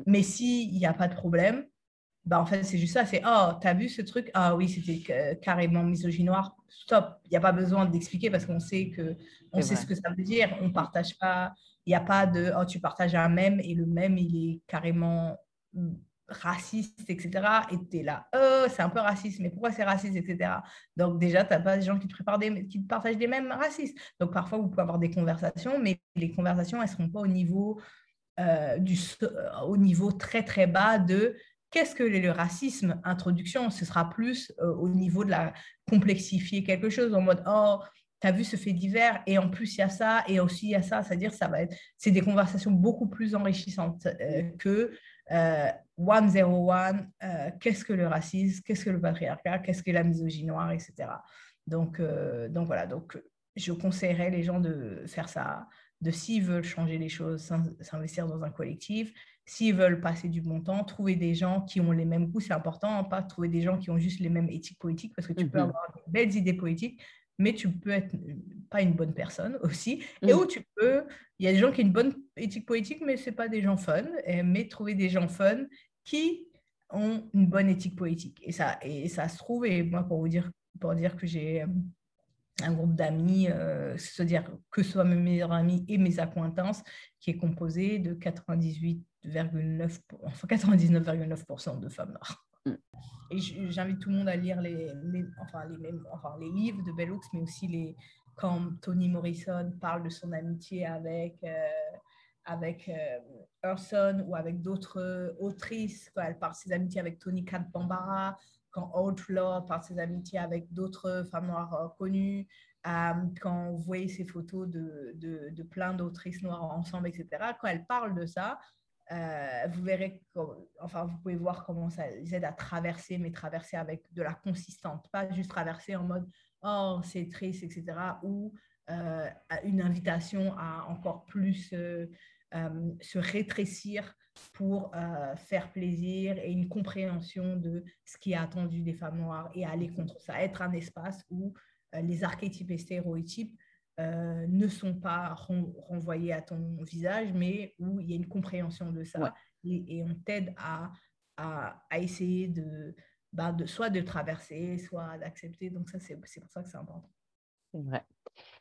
Mais s'il n'y a pas de problème, bah en fait, c'est juste ça. C'est Oh, t'as vu ce truc? Ah oui, c'était carrément misogynoire. Stop. Il n'y a pas besoin d'expliquer parce qu'on sait, que, on sait ce que ça veut dire. On partage pas. Il n'y a pas de Oh, tu partages un même et le même, il est carrément raciste, etc. Et tu es là, oh, c'est un peu raciste, mais pourquoi c'est raciste, etc. Donc déjà, tu n'as pas des gens qui te, préparent des, qui partagent les mêmes racistes. Donc parfois, vous pouvez avoir des conversations, mais les conversations, elles ne seront pas au niveau, euh, du, au niveau très, très bas de qu'est-ce que le racisme Introduction, ce sera plus euh, au niveau de la complexifier quelque chose en mode, oh, tu as vu ce fait divers et en plus il y a ça et aussi il y a ça, c'est-à-dire ça va être, c'est des conversations beaucoup plus enrichissantes euh, que 101, euh, qu'est-ce que le racisme, qu'est-ce que le patriarcat, qu'est-ce que la misogynie noire, etc. Donc, euh, donc voilà, donc je conseillerais les gens de faire ça, de s'ils veulent changer les choses, s'investir dans un collectif, s'ils veulent passer du bon temps, trouver des gens qui ont les mêmes goûts, c'est important, pas trouver des gens qui ont juste les mêmes éthiques politiques, parce que tu peux mhm. avoir de belles idées politiques, mais tu peux être pas une bonne personne aussi. Et mm. où tu peux, il y a des gens qui ont une bonne éthique politique, mais ce pas des gens fun. mais trouver des gens fun qui ont une bonne éthique politique. Et ça, et ça se trouve, et moi, pour vous dire, pour dire que j'ai euh, un groupe d'amis, euh, c'est-à-dire que ce soit mes meilleurs amis et mes acquaintances, qui est composé de 98,9%, enfin 99,9% de femmes noires. Et j'invite tout le monde à lire les, enfin, les, livres de Bell Hooks, mais aussi les, quand Toni Morrison parle de son amitié avec, euh, avec euh, ou avec d'autres autrices, quand elle parle de ses amitiés avec Kat Bambara, quand Outlaw parle de ses amitiés avec d'autres femmes noires euh, connues, euh, quand vous voyez ces photos de, de, de plein d'autrices noires ensemble, etc., quand elle parle de ça, euh, vous verrez, enfin, vous pouvez voir comment ça les aide à traverser, mais traverser avec de la consistance, pas juste traverser en mode oh, c'est triste, etc. Ou euh, une invitation à encore plus euh, se rétrécir pour faire plaisir et une compréhension de ce qui est attendu des femmes noires et aller contre ça, être un espace où les archétypes et stéréotypes euh, ne sont pas renvoyés à ton visage, mais où il y a une compréhension de ça. Et, on t'aide à, à, essayer de, bah, de soit de traverser, soit d'accepter. Donc ça, c'est pour ça que c'est important. C'est vrai.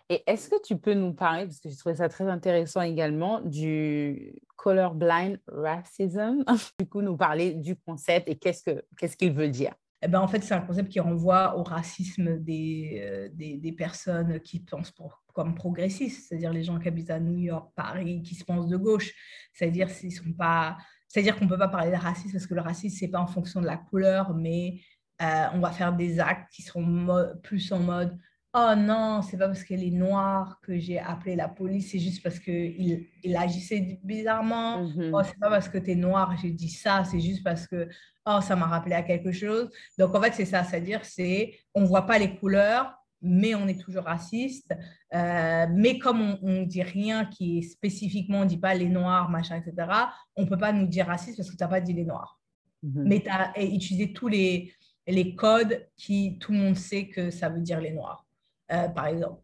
Et est-ce que tu peux nous parler, parce que j'ai trouvé ça très intéressant également, du colorblind racism, (laughs) du coup nous parler du concept et qu'est-ce qu'il ce qu'il veut dire? Eh ben, en fait, c'est un concept qui renvoie au racisme des, euh, des, des, personnes qui pensent pour, comme progressistes, c'est-à-dire les gens qui habitent à New York, Paris, qui se pensent de gauche. C'est-à-dire qu'ils sont pas, c'est-à-dire qu'on peut pas parler de racisme parce que le racisme c'est pas en fonction de la couleur, mais euh, on va faire des actes qui seront plus en mode oh non, c'est pas parce qu'elle est noire que j'ai appelé la police, c'est juste parce qu'il il agissait bizarrement. Mm-hmm. Oh, c'est pas parce que tu es noir, j'ai dit ça, c'est juste parce que oh, ça m'a rappelé à quelque chose. Donc en fait, c'est ça, c'est-à-dire c'est on voit pas les couleurs, mais on est toujours raciste. Euh, mais comme on ne dit rien qui est spécifiquement, on ne dit pas les noirs, machin, etc., on ne peut pas nous dire raciste parce que tu n'as pas dit les noirs. Mhm. Mais tu as utilisé tous les, les codes qui tout le monde sait que ça veut dire les noirs, euh, par exemple.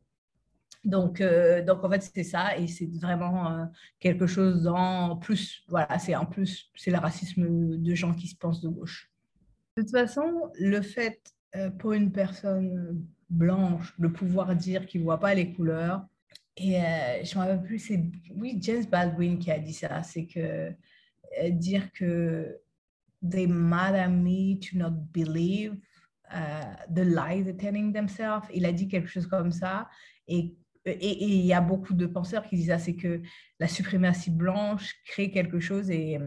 Donc, euh, donc, en fait, c'est ça, et c'est vraiment quelque chose en plus, voilà, c'est en plus, c'est le racisme de gens qui se pensent de gauche. De toute façon, le fait pour une personne blanche, de pouvoir dire qu'il ne voit pas les couleurs. Et euh, je ne me rappelle plus, c'est oui, James Baldwin qui a dit ça, c'est que euh, dire que they mad at me to not believe uh, the lies telling themselves. Il a dit quelque chose comme ça. Et et il y a beaucoup de penseurs qui disent ça, c'est que la suprématie blanche crée quelque chose et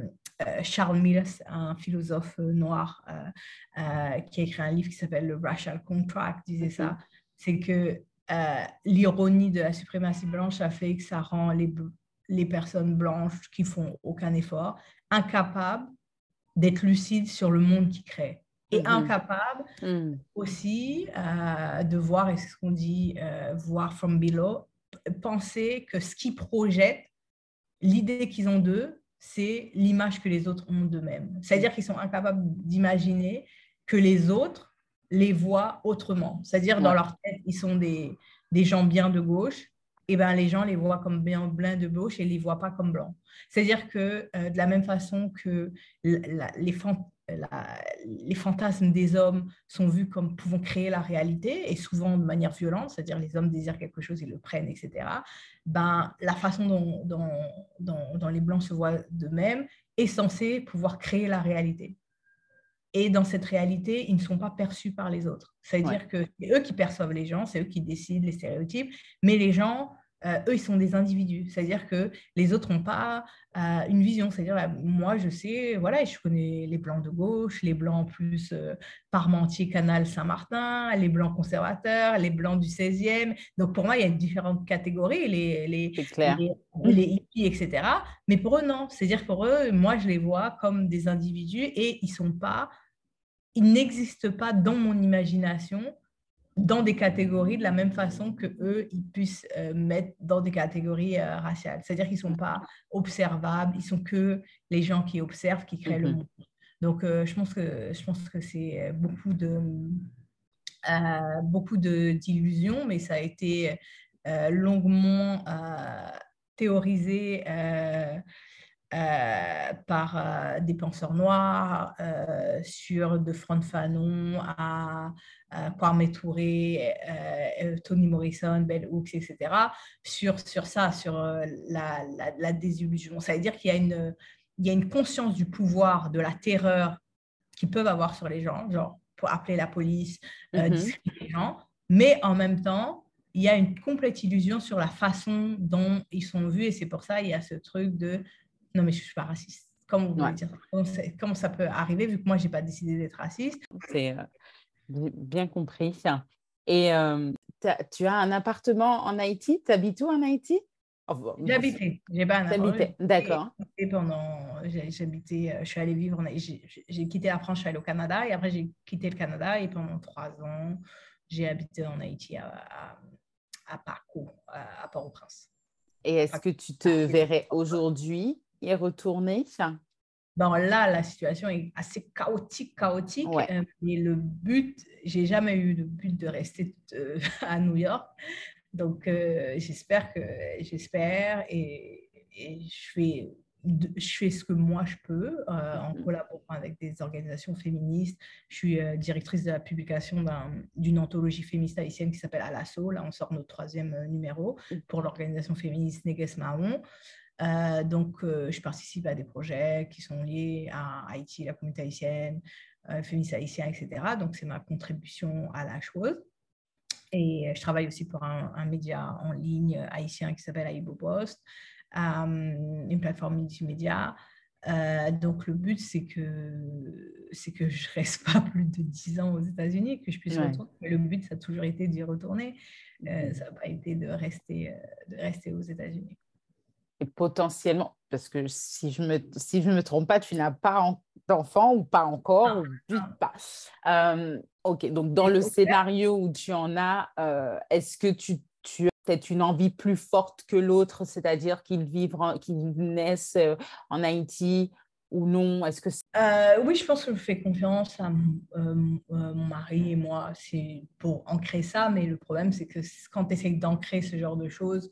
euh, Charles Mills, un philosophe euh, noir euh, qui a écrit un livre qui s'appelle Le Racial Contract, disait ça. C'est que l'ironie de la suprématie blanche a fait que ça rend les, les personnes blanches qui font aucun effort incapables d'être lucides sur le monde qu'ils créent et mhm. incapables mhm. aussi de voir, et c'est ce qu'on dit, voir from below, penser que ce qu'ils projettent, l'idée qu'ils ont d'eux, c'est l'image que les autres ont d'eux-mêmes. C'est-à-dire qu'ils sont incapables d'imaginer que les autres les voient autrement. C'est-à-dire dans leur tête, ils sont des, des gens bien de gauche, et ben les gens les voient comme bien blancs de gauche et les voient pas comme blancs. C'est-à-dire que euh, de la même façon que les les fantasmes des hommes sont vus comme pouvant créer la réalité et souvent de manière violente, c'est-à-dire les hommes désirent quelque chose, ils le prennent, etc. Ben, la façon dont, dont, dont les Blancs se voient d'eux-mêmes est censée pouvoir créer la réalité. Et dans cette réalité, ils ne sont pas perçus par les autres. C'est-à-dire que c'est eux qui perçoivent les gens, c'est eux qui décident les stéréotypes, mais les gens euh, eux, ils sont des individus. C'est-à-dire que les autres n'ont pas euh, une vision. C'est-à-dire, bah, moi, je sais, voilà, je connais les blancs de gauche, les blancs plus euh, Parmentier, Canal, Saint-Martin, les blancs conservateurs, les blancs du 16e. Donc, pour moi, il y a différentes catégories, les, les, les, hippies, etc. Mais pour eux, non. C'est-à-dire, pour eux, moi, je les vois comme des individus et ils sont pas, ils n'existent pas dans mon imagination dans des catégories de la même façon que eux ils puissent euh, mettre dans des catégories euh, raciales. C'est-à-dire qu'ils ne sont pas observables, ils sont que les gens qui observent, qui créent le mhm. monde. Donc, euh, je pense que je pense que c'est beaucoup de beaucoup d'illusions, mais ça a été longuement théorisé euh, par euh, des penseurs noirs, euh, sur de Franck Fanon à, Kwame Touré, Tony Morrison, Bell Hooks, etc., sur, sur ça, sur la, la, désillusion. Ça veut dire qu'il y, a une, il y a une conscience du pouvoir, de la terreur qu'ils peuvent avoir sur les gens, genre pour appeler la police, mm les gens, mais en même temps, il y a une complète illusion sur la façon dont ils sont vus et c'est pour ça il y a ce truc de non, mais je ne suis pas raciste. Comment vous dire comment, ça peut arriver vu que moi, je n'ai pas décidé d'être raciste? C'est euh, bien compris. Et euh, tu as un appartement en Haïti? Tu habites où en Haïti? Oh, J'ai habité. J'ai pas un appartement. D'accord. J'habitais, euh, je suis allée vivre, j'ai quitté la France, je suis allée au Canada et après j'ai quitté le Canada et pendant trois ans, j'ai habité en Haïti à, à, à Paco, à Port-au-Prince. Et est-ce que tu te verrais aujourd'hui y retourner Bon, là, la situation est assez chaotique, chaotique. Euh, mais le but, j'ai jamais eu le but de rester euh, (laughs) à New York. Donc, euh, j'espère que j'espère et, je fais je fais ce que moi je peux en mm-hmm. collaborant avec des organisations féministes. Je suis directrice de la publication d'une anthologie féministe haïtienne qui s'appelle Alasso. Là, on sort notre troisième numéro mm. pour l'organisation féministe Neges Mahon. Euh, donc, euh, je participe à des projets qui sont liés à Haïti, la communauté haïtienne, euh, féministes haïtiens, etc. Donc, c'est ma contribution à la chose. Et je travaille aussi pour un, média en ligne haïtien qui s'appelle Aïbo Post, une plateforme multimédia. donc, le but, c'est que, c'est que je ne reste pas (laughs) plus de 10 ans aux États-Unis, que je puisse retourner. Mais le but, ça a toujours été d'y retourner. ça n'a pas été de rester, de rester aux États-Unis potentiellement, parce que si je me, si je me trompe pas, tu n'as pas d'enfant ou pas encore, ou pas. Euh, ok, donc dans le scénario où tu en as, euh, est-ce que tu, tu as peut-être une envie plus forte que l'autre, c'est-à-dire qu'ils vivent, qu'ils naissent euh, en Haïti ou non? Est-ce que oui, je pense que je fais confiance à mon, mari et moi, c'est pour ancrer ça, mais le problème c'est que quand tu essaies d'ancrer ce genre de choses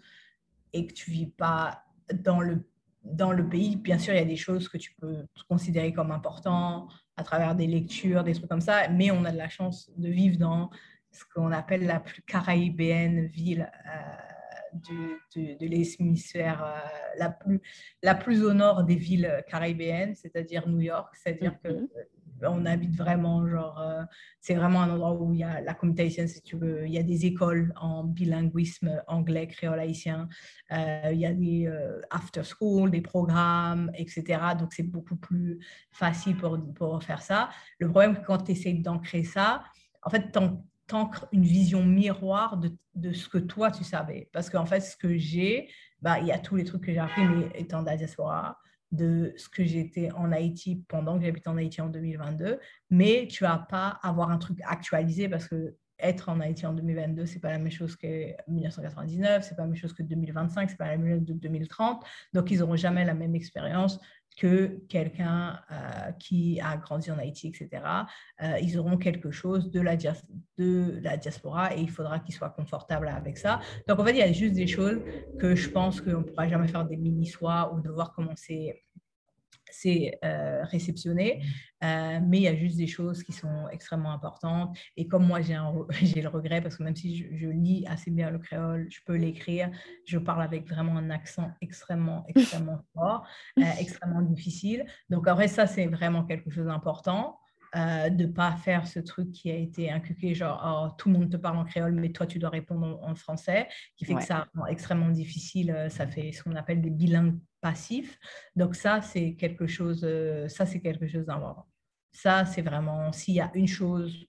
et que tu vis pas dans le, dans le pays, bien sûr, il y a des choses que tu peux considérer comme importantes à travers des lectures, des trucs comme ça, mais on a de la chance de vivre dans ce qu'on appelle la plus caraïbéenne ville euh, de, de l'hémisphère, euh, la, plus, la plus au nord des villes caribéennes, c'est-à-dire New York, c'est-à-dire que mhm on habite vraiment, genre, euh, c'est vraiment un endroit où il y a la communauté haïtienne, si tu veux. Il y a des écoles en bilinguisme anglais, créole haïtien. Euh, il y a des euh, after school, des programmes, etc. Donc, c'est beaucoup plus facile pour, pour faire ça. Le problème, quand tu essaies d'ancrer ça, en fait, t'ancres une vision miroir de, de, ce que toi, tu savais. Parce qu'en fait, ce que j'ai, bah, il y a tous les trucs que j'ai appris, mais étant de de ce que j'étais en Haïti pendant que j'habitais en Haïti en 2022, mais tu vas pas avoir un truc actualisé parce que être en Haïti en 2022, c'est pas la même chose que 1999, c'est pas la même chose que 2025, c'est pas la même chose que 2030. Donc, ils n'auront jamais la même expérience que quelqu'un euh, qui a grandi en Haïti, etc. Euh, ils auront quelque chose de la, diaspora et il faudra qu'ils soient confortables avec ça. Donc, en fait, il y a juste des choses que je pense qu'on ne pourra jamais faire des mini-soins ou devoir commencer c'est réceptionné, mais il y a juste des choses qui sont extrêmement importantes. Et comme moi, j'ai, (laughs) le regret, parce que même si je, lis assez bien le créole, je peux l'écrire, je parle avec vraiment un accent extrêmement, (laughs) extrêmement fort, (laughs) extrêmement difficile. Donc, après, ça, c'est vraiment quelque chose d'important. de ne pas faire ce truc qui a été inculqué, genre oh, tout le monde te parle en créole, mais toi tu dois répondre en, français, qui fait que ça rend extrêmement difficile. Ça fait ce qu'on appelle des bilingues passif. Donc ça, c'est quelque chose, euh, ça c'est quelque chose d'important. Ça, c'est vraiment s'il y a une chose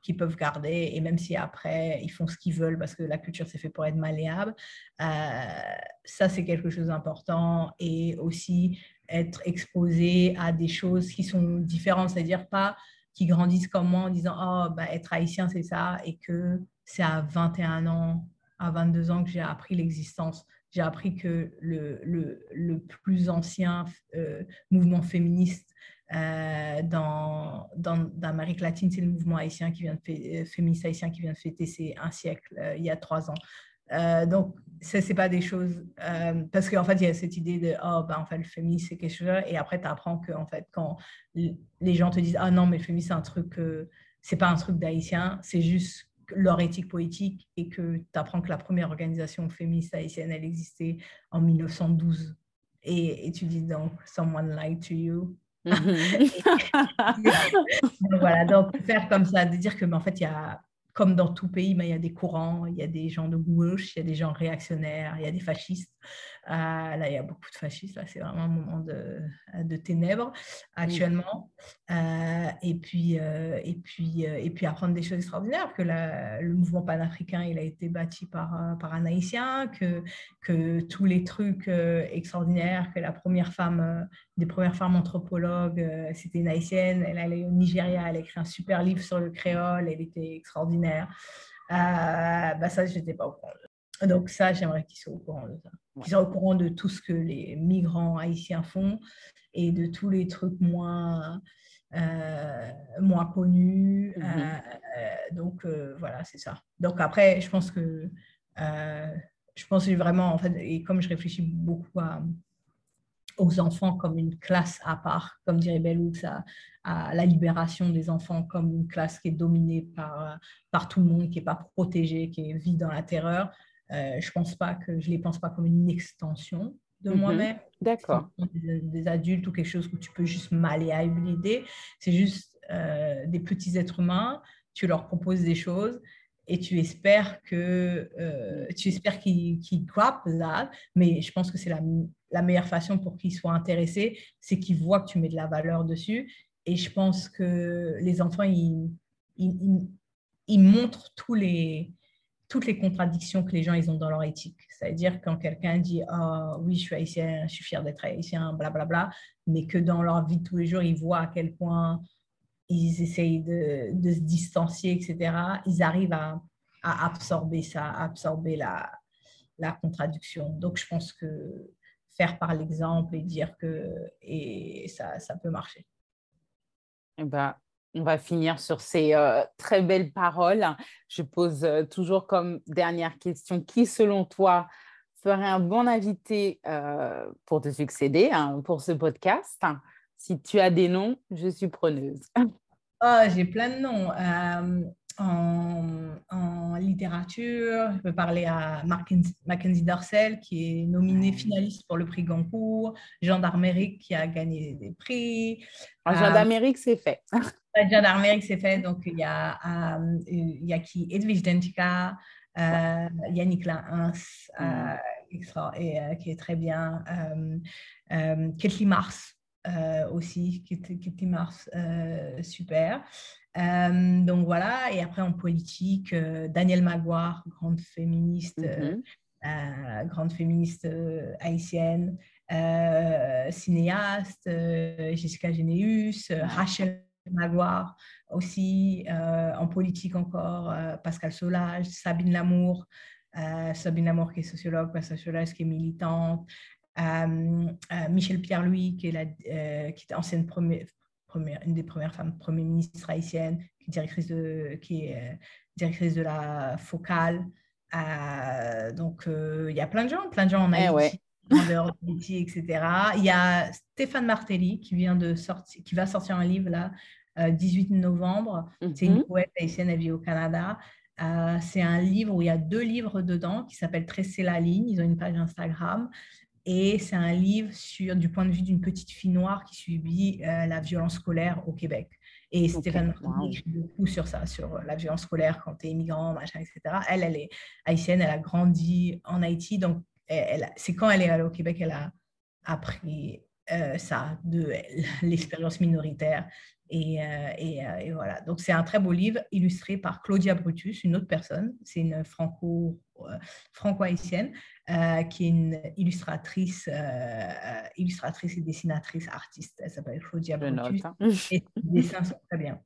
qu'ils peuvent garder, et même si après ils font ce qu'ils veulent parce que la culture c'est fait pour être malléable, euh, ça c'est quelque chose d'important et aussi être exposé à des choses qui sont différentes, c'est-à-dire pas qui grandissent comme moi en disant oh bah, être haïtien c'est ça et que c'est à 21 ans, à 22 ans que j'ai appris l'existence j'ai appris que le, le, plus ancien euh, mouvement féministe euh, dans, d'Amérique latine, c'est le mouvement haïtien qui vient de euh, féministe haïtien qui vient de fêter c'est un siècle, il y a trois ans. donc, ce n'est pas des choses. parce qu'en fait, il y a cette idée de oh, ben, en fait, le féminisme, c'est quelque chose. Et après, tu apprends que, en fait, quand les gens te disent ah non, mais le féminisme, c'est un truc. c'est pas un truc d'haïtien, c'est juste leur éthique politique et que tu apprends que la première organisation féministe haïtienne, elle existait en 1912. Et, tu dis donc, someone lied to you. (laughs) voilà, donc faire comme ça, de dire que, en fait, il y a comme dans tout pays, mais il y a des courants, il y a des gens de gauche, il y a des gens réactionnaires, il y a des fascistes. Euh, là, il y a beaucoup de fascistes. Là, c'est vraiment un moment de, de ténèbres actuellement. Euh, et puis, euh, et puis, et puis apprendre des choses extraordinaires. Que le mouvement panafricain, il a été bâti par, par un haïtien. Que, que tous les trucs extraordinaires. Que la première femme, des premières femmes anthropologues, c'était une haïtienne. Elle allait au Nigeria, elle a écrit un super livre sur le créole. Elle était extraordinaire. bah ça, je n'étais pas au courant. Donc ça, j'aimerais qu'ils soient au courant de ça. Qu'ils soient au courant de tout ce que les migrants haïtiens font et de tous les trucs moins, euh, moins connus. Mmh euh, donc euh, voilà, c'est ça. Donc après, je pense que je pense vraiment, en fait, et comme je réfléchis beaucoup aux enfants comme une classe à part, comme dirait Belloux, à, à, la libération des enfants comme une classe qui est dominée par, par tout le monde, qui n'est pas protégée, qui vit dans la terreur. Euh, je pense pas que je les pense pas comme une extension de mhm. moi-même. D'accord. Des, adultes ou quelque chose que tu peux juste malléabiliser. C'est juste euh, des petits êtres humains. Tu leur proposes des choses et tu espères que euh, tu espères qu'ils qu là. Mais je pense que c'est la, la, meilleure façon pour qu'ils soient intéressés, c'est qu'ils voient que tu mets de la valeur dessus. Et je pense que les enfants, ils, ils, ils montrent tous les toutes les contradictions que les gens ils ont dans leur éthique. C'est-à-dire quand quelqu'un dit oh, oui, je suis haïtien, je suis fier d'être haïtien, blablabla, bla, bla, mais que dans leur vie de tous les jours, ils voient à quel point ils essayent de, se distancier, etc., ils arrivent à, absorber ça, à absorber la, la contradiction. Donc, je pense que faire par l'exemple et dire que et ça, ça peut marcher. Eh ben, on va finir sur ces euh, très belles paroles. Je pose euh, toujours comme dernière question, qui selon toi ferait un bon invité euh, pour te succéder hein, pour ce podcast? Si tu as des noms, je suis preneuse. Oh, j'ai plein de noms en, littérature. Je peux parler à Mackenzie Darcel, qui est nominé finaliste pour le prix Goncourt. Jean d'Armérique, qui a gagné des prix. Ah, Jean d'Armérique, c'est fait. (laughs) Jean d'Armérique, c'est fait. Donc, il y a, euh, il y a qui? Edwige Dentika, euh, Yannick Lahins, euh, mm. qui est très bien. Euh, Ketli Mars. Aussi, Ketli Mars, super. Euh, donc voilà, et après en politique, euh, Danielle Maguire, grande féministe, euh, grande féministe haïtienne, cinéaste, Jessica Généus, Rachel Maguire aussi, en politique encore, Pascal Solage, Sabine Lamour, Sabine Lamour qui est sociologue, Pascal Solage qui est militante, Michel Pierre-Louis qui, est la, qui était ancienne première, une des premières femmes Premier ministre haïtienne, qui est directrice de, qui est, euh, directrice de la Focale. Euh, donc, euh, il y a plein de gens, plein de gens en eh Haïti. (laughs) d'Haïti, etc. Il y a Stéphane Martelly qui, vient de sortir, qui va sortir un livre là, 18 novembre. C'est une mhm. poète haïtienne, elle vit au Canada. Euh, c'est un livre où il y a deux livres dedans qui s'appellent Tresser la ligne. Ils ont une page Instagram. Et c'est un livre sur, du point de vue d'une petite fille noire qui subit euh, la violence scolaire au Québec. Et Stéphane Martelly écrit beaucoup sur ça, sur la violence scolaire quand tu es immigrant, machin, etc. Elle, elle est haïtienne, elle a grandi en Haïti. Donc, c'est quand elle est allée au Québec, elle a appris euh, ça, de (laughs) l'expérience minoritaire. Et, euh, euh, et, voilà, donc c'est un très beau livre illustré par Claudia Brutus, une autre personne, c'est une franco, franco-haïtienne qui est une illustratrice, illustratrice et dessinatrice artiste. Elle s'appelle Claudia Brutus. Hein. (laughs) et ses dessins sont très bien.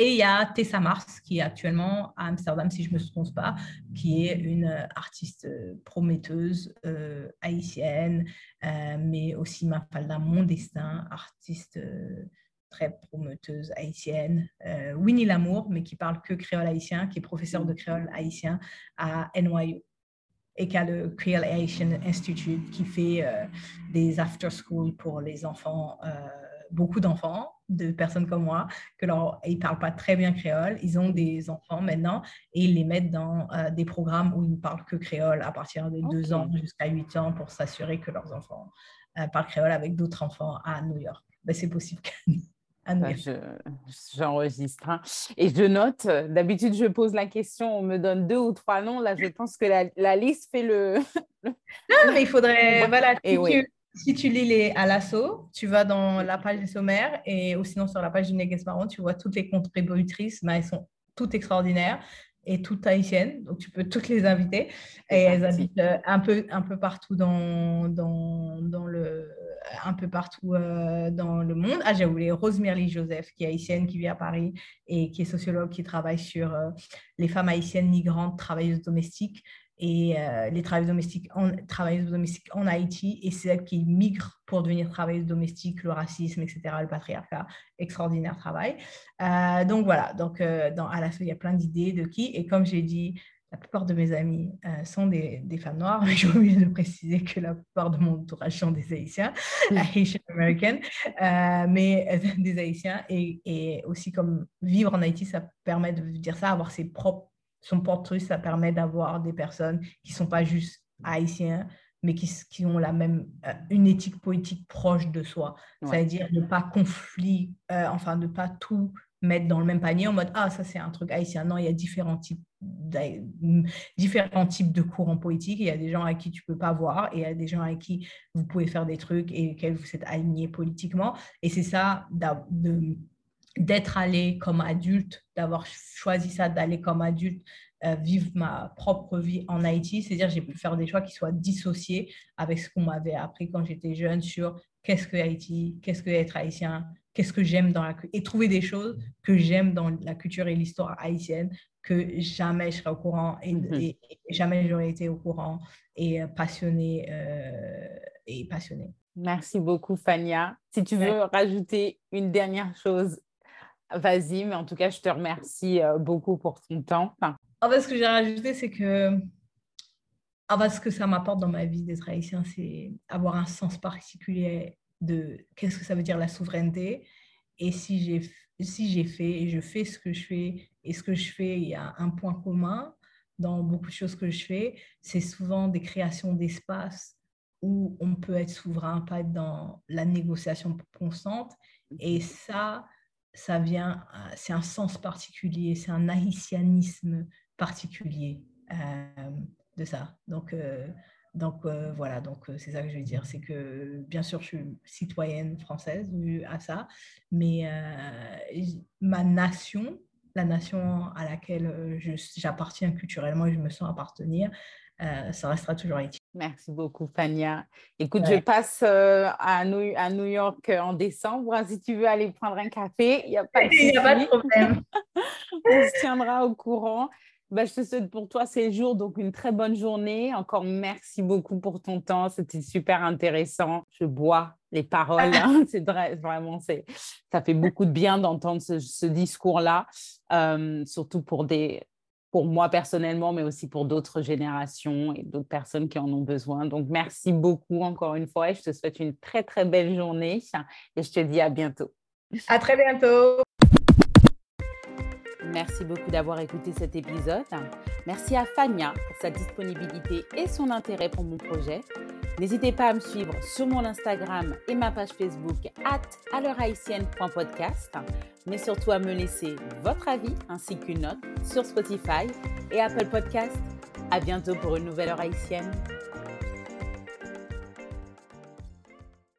Et il y a Tessa Mars, qui est actuellement à Amsterdam, si je ne me trompe pas, qui est une artiste prometteuse euh, haïtienne, euh, mais aussi Mafalda Mondestin, artiste euh, très prometteuse haïtienne. Winnie Lamour, mais qui parle que créole haïtien, qui est professeur de créole haïtien à NYU et qui a le Creole Haitian Institute, qui fait des after-school pour les enfants beaucoup d'enfants, de personnes comme moi, que leur, ils ne parlent pas très bien créole. Ils ont des enfants maintenant et ils les mettent dans euh, des programmes où ils ne parlent que créole à partir de 2 ans jusqu'à 8 ans pour s'assurer que leurs enfants euh, parlent créole avec d'autres enfants à New York. Ben, c'est possible bah, J'enregistre. Hein. Et je note, d'habitude, je pose la question, on me donne deux ou trois noms. Là, je (laughs) pense que la, liste fait le. (laughs) non, mais il faudrait. (laughs) Voilà, oui. Si tu lis les à l'assaut, tu vas dans la page des sommaires et ou sinon sur la page du Néguès Marron, tu vois toutes les contributrices, mais elles sont toutes extraordinaires et toutes haïtiennes, donc tu peux toutes les inviter. Et elles habitent euh, un peu, un peu partout dans, dans, dans le, un peu partout euh, dans le monde. Ah, j'ai oublié Rosemary Joseph, qui est haïtienne, qui vit à Paris et qui est sociologue, qui travaille sur euh, les femmes haïtiennes migrantes, travailleuses domestiques et euh, les travailleuses domestiques, en, travailleuses domestiques en Haïti, et c'est elles qui migrent pour devenir travailleuses domestiques, le racisme, etc., le patriarcat, extraordinaire travail. Donc voilà, donc dans il y a plein d'idées de qui, et comme j'ai dit, la plupart de mes amis sont des, des, femmes noires, (laughs) mais j'ai oublié de préciser que la plupart de mon entourage sont des Haïtiens, (laughs) Haitian American, mais (laughs) des Haïtiens, et, et aussi comme vivre en Haïti, ça permet de dire ça, avoir ses propres son portrait, ça permet d'avoir des personnes qui ne sont pas juste haïtiens, mais qui, qui ont la même, euh, une éthique politique proche de soi. C'est-à-dire ne pas conflit, euh, enfin, ne pas tout mettre dans le même panier en mode ah ça c'est un truc haïtien. Non il y a différents types différents types de courants politiques. Il y a des gens avec qui tu peux pas voir et il y a des gens avec qui vous pouvez faire des trucs et lesquels vous êtes alignés politiquement. Et c'est ça d'être allé comme adulte, d'avoir choisi ça, d'aller comme adulte, euh, vivre ma propre vie en Haïti. C'est-à-dire, j'ai pu faire des choix qui soient dissociés avec ce qu'on m'avait appris quand j'étais jeune sur qu'est-ce que Haïti, qu'est-ce que être haïtien, qu'est-ce que j'aime dans la et trouver des choses que j'aime dans la culture et l'histoire haïtienne que jamais je serais au courant et, mhm. jamais j'aurais été au courant et euh, passionné euh, et passionné. Merci beaucoup, Fania. Si tu veux rajouter une dernière chose Vas-y, mais en tout cas, je te remercie euh, beaucoup pour ton temps. En fait, ce que j'ai rajouté, c'est que en fait, ce que ça m'apporte dans ma vie d'être haïtien, c'est avoir un sens particulier de qu'est-ce que ça veut dire la souveraineté. Et si j'ai si j'ai fait et je fais ce que je fais et ce que je fais, il y a un point commun dans beaucoup de choses que je fais, c'est souvent des créations d'espace où on peut être souverain, pas être dans la négociation constante. Et ça, ça vient, c'est un sens particulier, c'est un haïtianisme particulier euh, de ça. Donc, euh, donc voilà, donc c'est ça que je veux dire, c'est que bien sûr je suis citoyenne française vu à ça, mais ma nation, la nation à laquelle j'appartiens culturellement et je me sens appartenir, ça restera toujours Haïti. Merci beaucoup, Fania. Écoute, je passe euh, à, New, à, New, York euh, en décembre. Si tu veux aller prendre un café, il n'y a pas de, (laughs) problème. (laughs) On se tiendra au courant. Bah, je te souhaite pour toi ces jours donc une très bonne journée. Encore merci beaucoup pour ton temps. C'était super intéressant. Je bois les paroles. Hein. (laughs) c'est vraiment, ça fait beaucoup de bien d'entendre ce, discours-là, euh, surtout pour des pour moi personnellement, mais aussi pour d'autres générations et d'autres personnes qui en ont besoin. Donc, merci beaucoup encore une fois et je te souhaite une très, très belle journée et je te dis à bientôt. À très bientôt. Merci beaucoup d'avoir écouté cet épisode. Merci à Fania pour sa disponibilité et son intérêt pour mon projet. N'hésitez pas à me suivre sur mon Instagram et ma page Facebook at mais surtout à me laisser votre avis ainsi qu'une note sur Spotify et Apple Podcast. À bientôt pour une nouvelle heure haïtienne.